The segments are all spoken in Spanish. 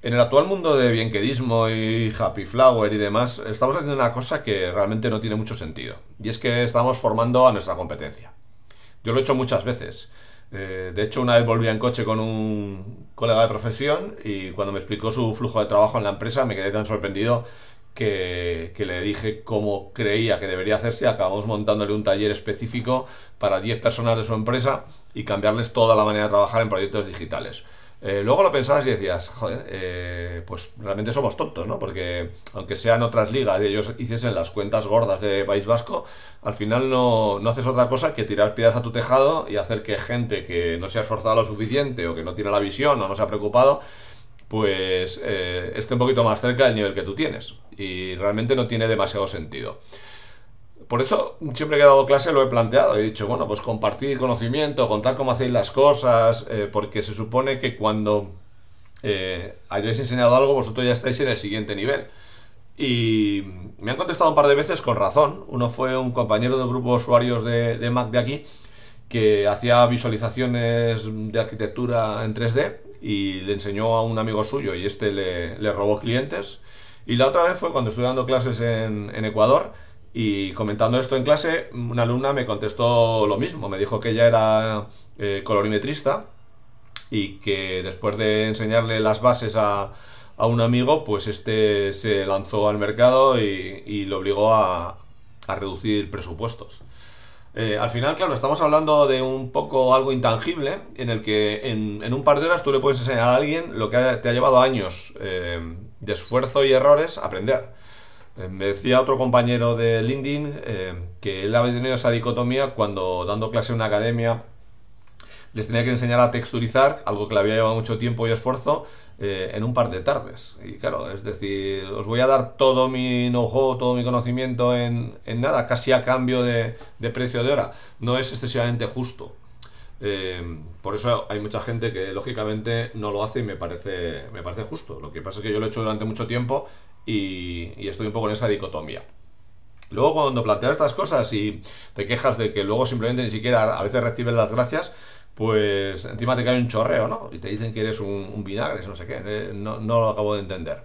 En el actual mundo de bienquedismo y happy flower y demás, estamos haciendo una cosa que realmente no tiene mucho sentido. Y es que estamos formando a nuestra competencia. Yo lo he hecho muchas veces. Eh, de hecho, una vez volví en coche con un colega de profesión y cuando me explicó su flujo de trabajo en la empresa me quedé tan sorprendido que, que, le dije cómo creía que debería hacerse y acabamos montándole un taller específico para 10 personas de su empresa y cambiarles toda la manera de trabajar en proyectos digitales. Eh, luego lo pensabas y decías, joder, eh, pues realmente somos tontos, ¿no? Porque aunque sean otras ligas y ellos hiciesen las cuentas gordas de País Vasco, al final no, no haces otra cosa que tirar piedras a tu tejado y hacer que gente que no se ha esforzado lo suficiente o que no tiene la visión o no se ha preocupado, pues eh, esté un poquito más cerca del nivel que tú tienes. Y realmente no tiene demasiado sentido. Por eso, siempre que he dado clase lo he planteado. He dicho, bueno, pues compartir conocimiento, contar cómo hacéis las cosas, eh, porque se supone que cuando eh, hayáis enseñado algo, vosotros ya estáis en el siguiente nivel. Y me han contestado un par de veces con razón. Uno fue un compañero del grupo de usuarios de, Mac de aquí, que hacía visualizaciones de arquitectura en 3D y le enseñó a un amigo suyo y este le, robó clientes. Y la otra vez fue cuando estuve dando clases en, en Ecuador y comentando esto en clase, una alumna me contestó lo mismo, me dijo que ella era eh, colorimetrista y que después de enseñarle las bases a, a, un amigo, pues este se lanzó al mercado y, y le obligó a, a reducir presupuestos. Eh, al final, claro, estamos hablando de un poco algo intangible, en el que en, en, un par de horas tú le puedes enseñar a alguien lo que te ha llevado años eh, de esfuerzo y errores aprender. Eh, me decía otro compañero de LinkedIn eh, que él había tenido esa dicotomía cuando dando clase en una academia les tenía que enseñar a texturizar, algo que le había llevado mucho tiempo y esfuerzo, eh, en un par de tardes. Y claro, es decir, os voy a dar todo mi know-how, todo mi conocimiento en, en, nada, casi a cambio de, de, precio de hora. No es excesivamente justo. por eso hay mucha gente que lógicamente no lo hace y me parece, me parece justo. Lo que pasa es que yo lo he hecho durante mucho tiempo y, estoy un poco en esa dicotomía. Luego cuando planteas estas cosas y te quejas de que luego simplemente ni siquiera a veces recibes las gracias, pues encima te cae un chorreo, ¿no? Y te dicen que eres un, vinagre, no sé qué, eh, no, lo acabo de entender.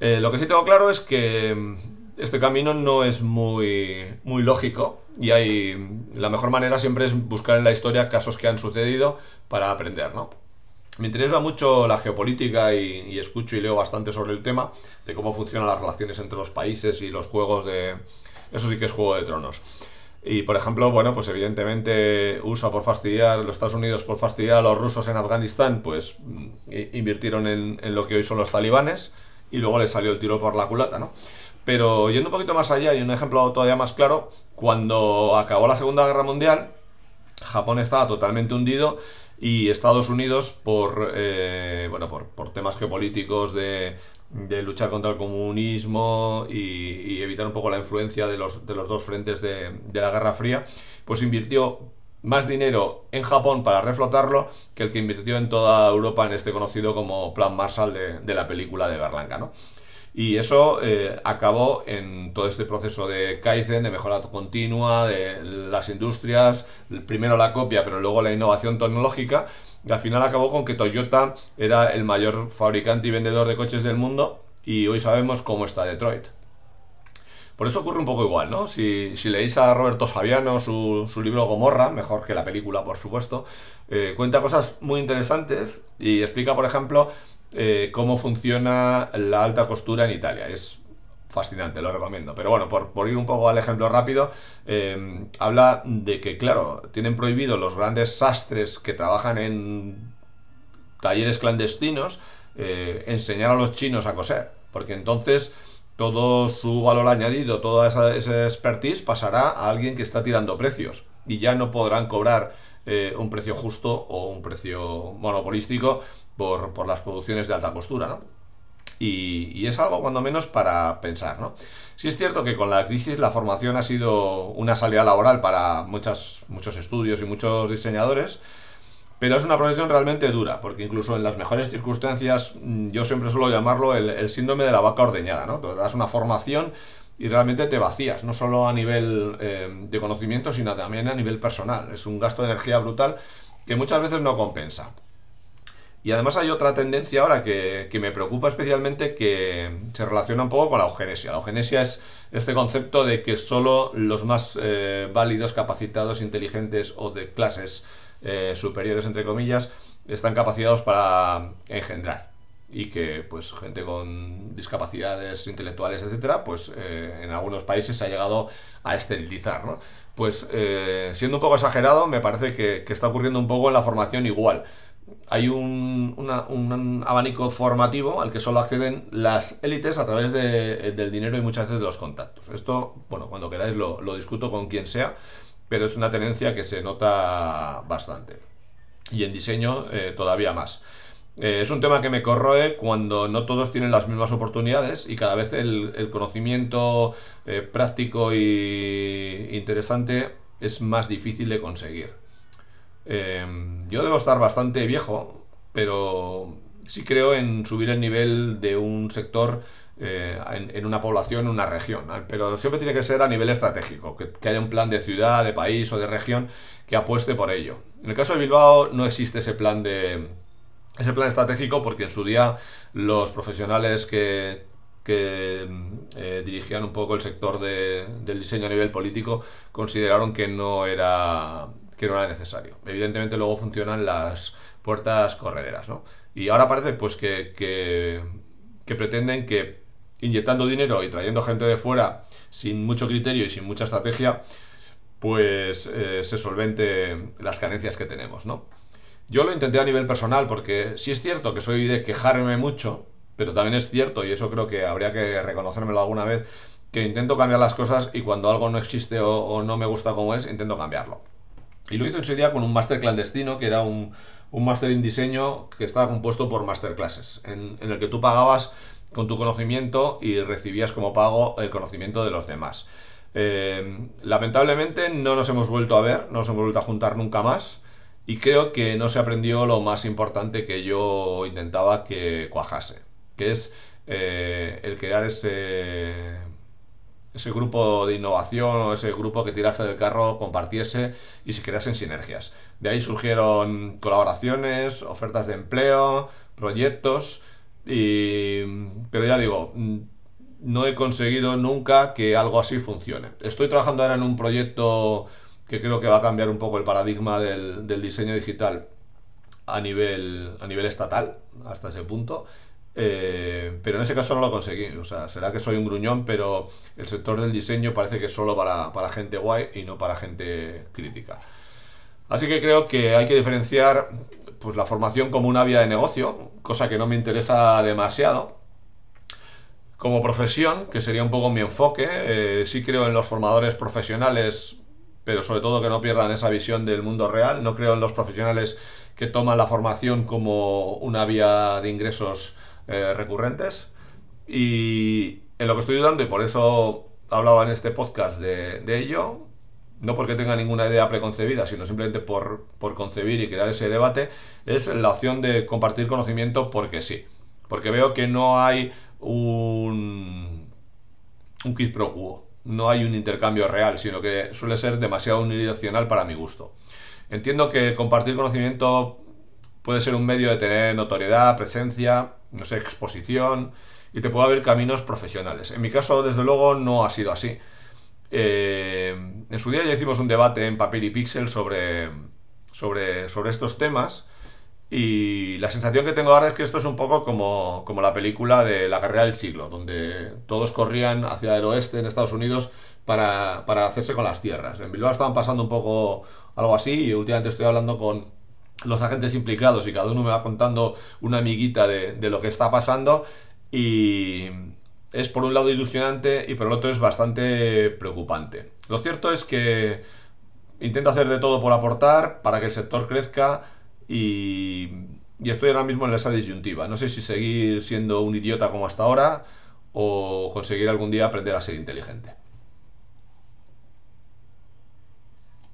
Eh, lo que sí tengo claro es que mm, este camino no es muy, muy lógico y hay, la mejor manera siempre es buscar en la historia casos que han sucedido para aprender, ¿no? Me interesa mucho la geopolítica y, escucho y leo bastante sobre el tema de cómo funcionan las relaciones entre los países y los juegos de... Eso sí que es Juego de Tronos. Y por ejemplo, bueno, pues evidentemente USA por fastidiar, los Estados Unidos por fastidiar a los rusos en Afganistán, pues mm, invirtieron en, lo que hoy son los talibanes y luego les salió el tiro por la culata, ¿no? Pero yendo un poquito más allá y un ejemplo todavía más claro, cuando acabó la Segunda Guerra Mundial, Japón estaba totalmente hundido y Estados Unidos por, eh, bueno, por, por, temas geopolíticos de, de, luchar contra el comunismo y, evitar un poco la influencia de los, de los dos frentes de, de, la Guerra Fría, pues invirtió más dinero en Japón para reflotarlo que el que invirtió en toda Europa en este conocido como Plan Marshall de, de la película de Berlanca, ¿no? Y eso eh, acabó en todo este proceso de Kaizen, de mejora continua, de las industrias, primero la copia, pero luego la innovación tecnológica, y al final acabó con que Toyota era el mayor fabricante y vendedor de coches del mundo, y hoy sabemos cómo está Detroit. Por eso ocurre un poco igual, ¿no? Si, si leéis a Roberto Saviano su, su, libro Gomorra, mejor que la película, por supuesto, eh, cuenta cosas muy interesantes y explica, por ejemplo, eh, cómo funciona la alta costura en Italia. Es fascinante, lo recomiendo. Pero bueno, por, ir un poco al ejemplo rápido, eh, habla de que, claro, tienen prohibido los grandes sastres que trabajan en talleres clandestinos eh, enseñar a los chinos a coser, porque entonces todo su valor añadido, toda esa, esa, expertise pasará a alguien que está tirando precios y ya no podrán cobrar un precio justo o un precio monopolístico por, las producciones de alta costura, ¿no? Y, es algo cuando menos para pensar, ¿no? Sí es cierto que con la crisis la formación ha sido una salida laboral para muchas, muchos estudios y muchos diseñadores, pero es una profesión realmente dura, porque incluso en las mejores circunstancias mm, yo siempre suelo llamarlo el, síndrome de la vaca ordeñada, ¿no? Te das una formación y realmente te vacías, no solo a nivel eh, de conocimiento, sino también a nivel personal. Es un gasto de energía brutal que muchas veces no compensa. Y además hay otra tendencia ahora que, me preocupa especialmente que se relaciona un poco con la eugenesia. La eugenesia es este concepto de que solo los más eh, válidos, capacitados, inteligentes o de clases eh, superiores, entre comillas, están capacitados para engendrar. Y que pues gente con discapacidades intelectuales, etcétera, pues eh, en algunos países se ha llegado a esterilizar, ¿no? Pues siendo un poco exagerado, me parece que, que está ocurriendo un poco en la formación igual hay un, abanico formativo al que solo acceden las élites a través del dinero y muchas veces de los contactos. Esto, bueno, cuando queráis lo, discuto con quien sea, pero es una tendencia que se nota bastante. Y en diseño eh, todavía más. Eh, es un tema que me corroe cuando no todos tienen las mismas oportunidades y cada vez el, conocimiento eh, práctico e interesante es más difícil de conseguir. Em, yo debo estar bastante viejo, pero sí creo en subir el nivel de un sector eh, en, una población, en una región. Pero siempre tiene que ser a nivel estratégico, que, haya un plan de ciudad, de país o de región que apueste por ello. En el caso de Bilbao no existe ese plan de ese plan estratégico porque en su día los profesionales que, eh, dirigían un poco el sector del diseño a nivel político consideraron que no era que no era necesario. Evidentemente luego funcionan las puertas correderas, ¿no? Y ahora parece pues que, que, pretenden que inyectando dinero y trayendo gente de fuera sin mucho criterio y sin mucha estrategia, pues eh, se solvente las carencias que tenemos, ¿no? Yo lo intenté a nivel personal porque sí es cierto que soy de quejarme mucho, pero también es cierto, y eso creo que habría que reconocérmelo alguna vez, que intento cambiar las cosas y cuando algo no existe o, o no me gusta como es, intento cambiarlo. Y lo hizo en día con un máster clandestino, que era un, un máster en diseño que estaba compuesto por masterclasses, en, en el que tú pagabas con tu conocimiento y recibías como pago el conocimiento de los demás. Eh, lamentablemente no nos hemos vuelto a ver, no nos hemos vuelto a juntar nunca más y creo que no se aprendió lo más importante que yo intentaba que cuajase, que es eh, el crear ese ese grupo de innovación o ese grupo que tirase del carro compartiese y se creasen sinergias. De ahí surgieron colaboraciones, ofertas de empleo, proyectos, y... pero ya digo, no he conseguido nunca que algo así funcione. Estoy trabajando ahora en un proyecto que creo que va a cambiar un poco el paradigma del, del diseño digital a nivel, a nivel estatal, hasta ese punto, eh, pero en ese caso no lo conseguí. O sea, será que soy un gruñón, pero el sector del diseño parece que es solo para, para gente guay y no para gente crítica. Así que creo que hay que diferenciar pues, la formación como una vía de negocio, cosa que no me interesa demasiado. Como profesión, que sería un poco mi enfoque, eh, sí creo en los formadores profesionales, pero sobre todo que no pierdan esa visión del mundo real. No creo en los profesionales que toman la formación como una vía de ingresos eh, recurrentes. Y en lo que estoy dudando, y por eso hablaba en este podcast de, ello, no porque tenga ninguna idea preconcebida, sino simplemente por, por, concebir y crear ese debate, es la opción de compartir conocimiento porque sí. Porque veo que no hay un, un quid pro quo, no hay un intercambio real, sino que suele ser demasiado unidireccional para mi gusto. Entiendo que compartir conocimiento puede ser un medio de tener notoriedad, presencia, no sé, exposición y te puede haber caminos profesionales. En mi caso, desde luego, no ha sido así. Eh, en su día ya hicimos un debate en Papel y Pixel sobre, sobre, sobre estos temas y la sensación que tengo ahora es que esto es un poco como, como la película de la carrera del siglo, donde todos corrían hacia el oeste en Estados Unidos para, para hacerse con las tierras. En Bilbao estaban pasando un poco algo así y últimamente estoy hablando con los agentes implicados y cada uno me va contando una amiguita de, lo que está pasando y es por un lado ilusionante y por el otro es bastante preocupante. Lo cierto es que intento hacer de todo por aportar para que el sector crezca y, y estoy ahora mismo en esa disyuntiva. No sé si seguir siendo un idiota como hasta ahora o conseguir algún día aprender a ser inteligente.